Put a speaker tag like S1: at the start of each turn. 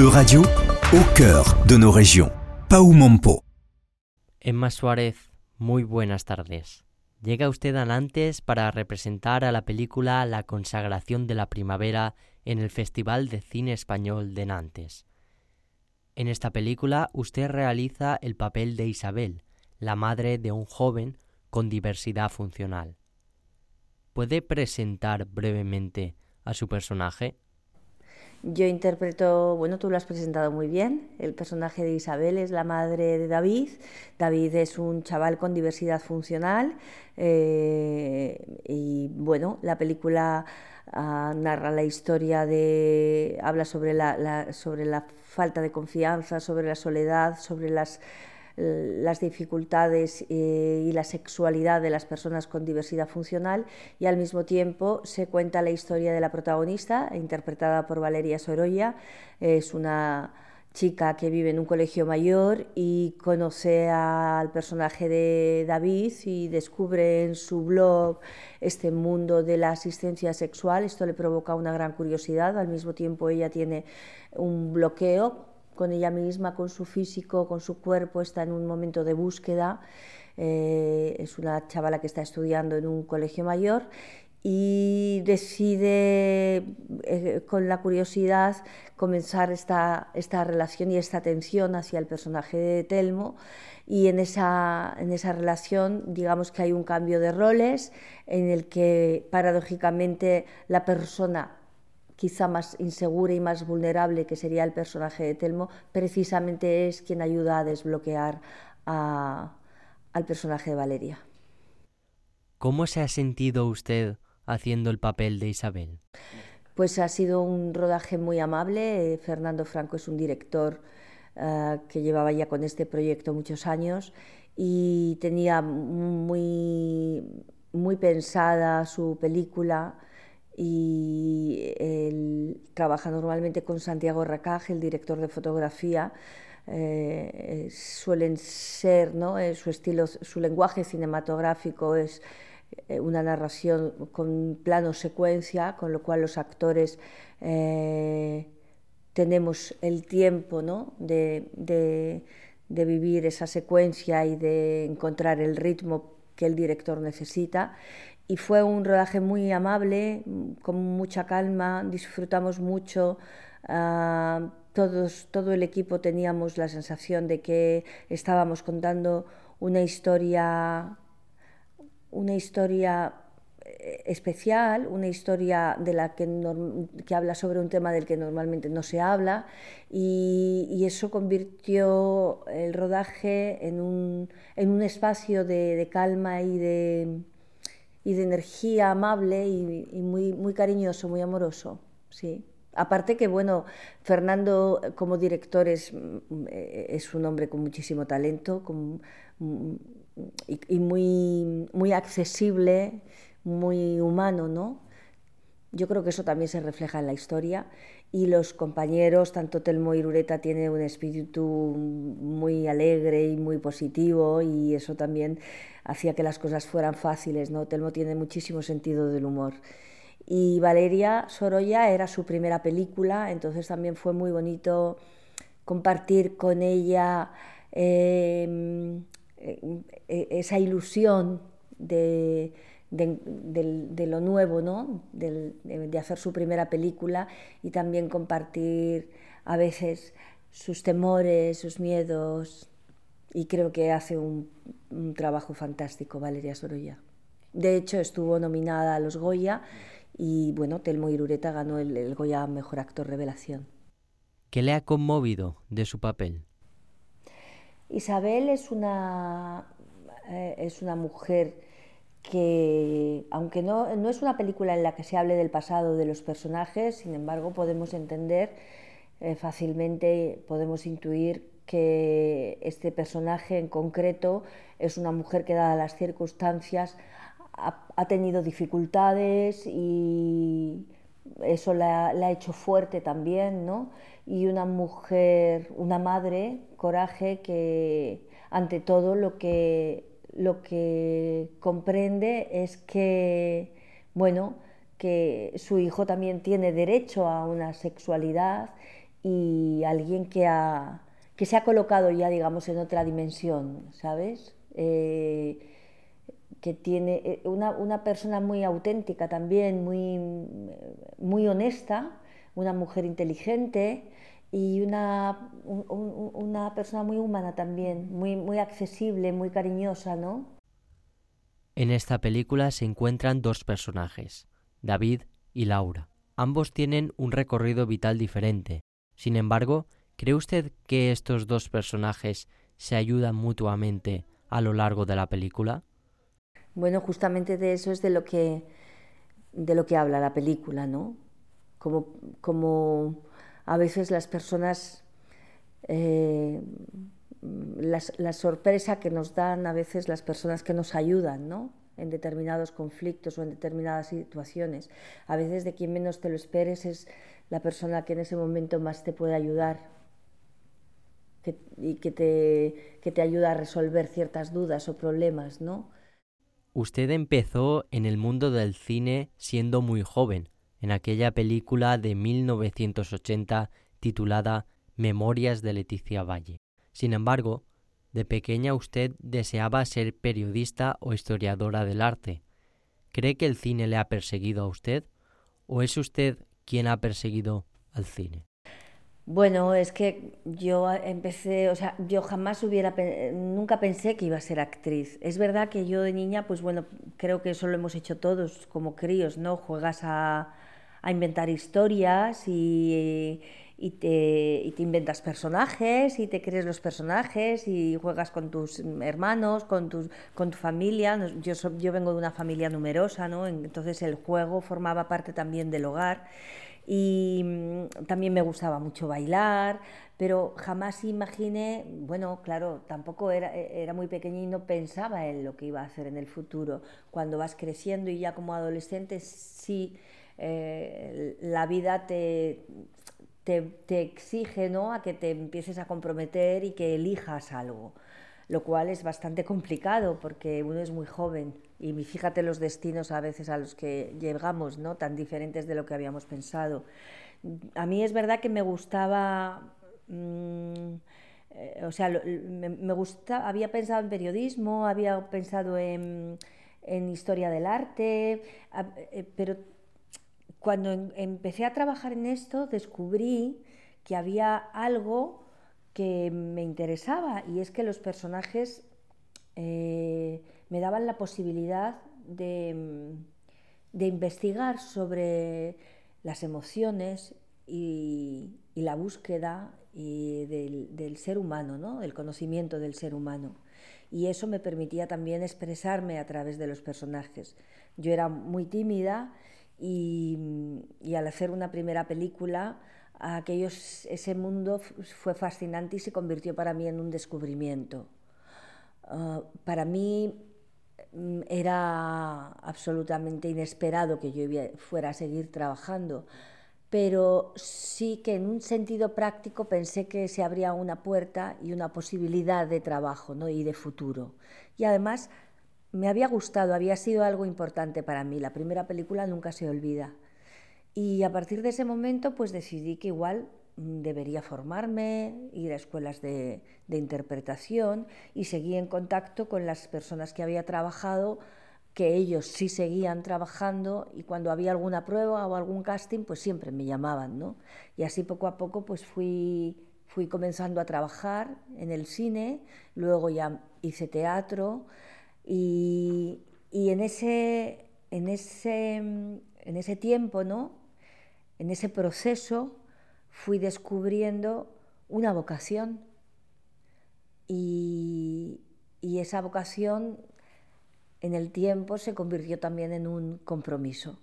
S1: E-Radio, cœur de.
S2: Emma Suárez, muy buenas tardes. Llega usted a Nantes para representar a la película La consagración de la primavera en el Festival de Cine Español de Nantes. En esta película usted realiza el papel de Isabel, la madre de un joven con diversidad funcional. ¿Puede presentar brevemente a su personaje?
S3: Yo interpreto, bueno, tú lo has presentado muy bien, el personaje de Isabel es la madre de David. David es un chaval con diversidad funcional eh, y bueno, la película ah, narra la historia de, habla sobre la, sobre la falta de confianza, sobre la soledad, sobre las las dificultades eh, y la sexualidad de las personas con diversidad funcional y al mismo tiempo se cuenta la historia de la protagonista, interpretada por Valeria Sorolla. Es una chica que vive en un colegio mayor y conoce al personaje de David y descubre en su blog este mundo de la asistencia sexual. Esto le provoca una gran curiosidad. Al mismo tiempo ella tiene un bloqueo con ella misma, con su físico, con su cuerpo, está en un momento de búsqueda. Eh, es una chavala que está estudiando en un colegio mayor y decide eh, con la curiosidad comenzar esta, esta relación y esta atención hacia el personaje de Telmo y en esa, en esa relación digamos que hay un cambio de roles en el que paradójicamente la persona quizá más insegura y más vulnerable, que sería el personaje de Telmo, precisamente es quien ayuda a desbloquear al personaje de Valeria.
S2: ¿Cómo se ha sentido usted haciendo el papel de Isabel?
S3: Pues ha sido un rodaje muy amable. Fernando Franco es un director eh, que llevaba ya con este proyecto muchos años y tenía muy, muy pensada su película y él trabaja normalmente con Santiago Racaje, el director de fotografía. Eh, suelen ser, ¿no? Eh, su estilo, su lenguaje cinematográfico es eh, una narración con plano secuencia, con lo cual los actores tenemos el tiempo ¿no? de, de, de vivir esa secuencia y de encontrar el ritmo que el director necesita y fue un rodaje muy amable, con mucha calma, disfrutamos mucho. Ah, todos, todo el equipo teníamos la sensación de que estábamos contando una historia, una historia eh, especial, una historia de la que, que, habla sobre un tema del que normalmente no se habla y, y eso convirtió el rodaje en un, en un espacio de, de calma y de, y de energía amable y, muy, muy cariñoso, muy amoroso. Sí. Aparte que, bueno, Fernando como director es, mm, es un hombre con muchísimo talento mm, y, muy, muy accesible, muy humano, ¿no? Yo creo que eso también se refleja en la historia y los compañeros, tanto Telmo y Rureta, tienen un espíritu muy alegre y muy positivo y eso también hacía que las cosas fueran fáciles. ¿no? Telmo tiene muchísimo sentido del humor. Y Valeria Sorolla era su primera película, entonces también fue muy bonito compartir con ella em, e, e, esa ilusión de de, lo nuevo, ¿no? de, hacer su primera película y también compartir a veces sus temores, sus miedos. Y creo que hace un, trabajo fantástico Valeria Sorolla. De hecho, estuvo nominada a los Goya y bueno, Telmo Irureta ganó el, Goya Mejor Actor Revelación.
S2: ¿Qué le ha conmovido de su papel?
S3: Isabel es una, eh, es una mujer que aunque no, es una película en la que se hable del pasado de los personajes, sin embargo podemos entender eh, fácilmente, podemos intuir que este personaje en concreto es una mujer que dadas las circunstancias ha, tenido dificultades y eso la, la, ha hecho fuerte también, ¿no? Y una mujer, una madre, coraje, que ante todo lo que lo que comprende es que, bueno, que su hijo también tiene derecho a una sexualidad y alguien que, ha, que se ha colocado ya, digamos, en otra dimensión, ¿sabes? Eh, que tiene eh, una, una, persona muy auténtica también, muy, muy honesta, una mujer inteligente y una, una persona muy humana también, muy, muy accesible, muy cariñosa, ¿no?
S2: En esta película se encuentran dos personajes, David y Laura. Ambos tienen un recorrido vital diferente. Sin embargo, ¿cree usted que estos dos personajes se ayudan mutuamente a lo largo de la película?
S3: Bueno, justamente de eso es de lo que, de lo que habla la película, ¿no? Como, como a veces las personas, eh, la sorpresa que nos dan a veces las personas que nos ayudan, ¿no? en determinados conflictos o en determinadas situaciones. A veces de quien menos te lo esperes es la persona que en ese momento más te puede ayudar y que te, que te ayuda a resolver ciertas dudas o problemas, ¿no?
S2: Usted empezó en el mundo del cine siendo muy joven, en aquella película de 1980 titulada Memorias de Leticia Valle. Sin embargo, de pequeña usted deseaba ser periodista o historiadora del arte. ¿Cree que el cine le ha perseguido a usted? ¿O es usted quien ha perseguido al cine?
S3: Bueno, es que yo empecé, o sea, yo jamás hubiera, nunca pensé que iba a ser actriz. Es verdad que yo de niña, pues bueno, creo que eso lo hemos hecho todos como críos, ¿no? Juegas a, a inventar historias y, y te, te, inventas personajes y te crees los personajes y juegas con tus hermanos, con, tus, con tu familia. Yo, yo vengo de una familia numerosa, ¿no? entonces el juego formaba parte también del hogar y mm, también me gustaba mucho bailar, pero jamás imaginé, bueno, claro, tampoco era, era muy pequeña y no pensaba en lo que iba a hacer en el futuro. Cuando vas creciendo y ya como adolescente sí... Eh, la vida te, te, exige ¿no? a que te empieces a comprometer y que elijas algo, lo cual es bastante complicado porque uno es muy joven y fíjate los destinos a veces a los que llegamos, ¿no? tan diferentes de lo que habíamos pensado. A mí es verdad que me gustaba... Mm, eh, o sea, me, gusta, había pensado en periodismo, había pensado en, en historia del arte, eh, pero cuando empecé a trabajar en esto, descubrí que había algo que me interesaba y es que los personajes eh, me daban la posibilidad de, investigar sobre las emociones y, la búsqueda del, ser humano, ¿no? el conocimiento del ser humano. Y eso me permitía también expresarme a través de los personajes. Yo era muy tímida y, al hacer una primera película, aquellos, ese mundo fue fascinante y se convirtió para mí en un descubrimiento. Ah, para mí mm, era absolutamente inesperado que yo fuera a seguir trabajando, pero sí que en un sentido práctico pensé que se abría una puerta y una posibilidad de trabajo ¿no? y de futuro. Y además me había gustado, había sido algo importante para mí. La primera película nunca se olvida. Y a partir de ese momento, pues decidí que igual mm, debería formarme, ir a escuelas de, interpretación y seguí en contacto con las personas que había trabajado, que ellos sí seguían trabajando y cuando había alguna prueba o algún casting, pues siempre me llamaban, ¿no? Y así poco a poco pues fui, fui comenzando a trabajar en el cine, luego ya hice teatro, y, en, ese, en, ese, en ese tiempo, ¿no? en ese proceso, fui descubriendo una vocación. Y, y esa vocación en el tiempo se convirtió también en un compromiso.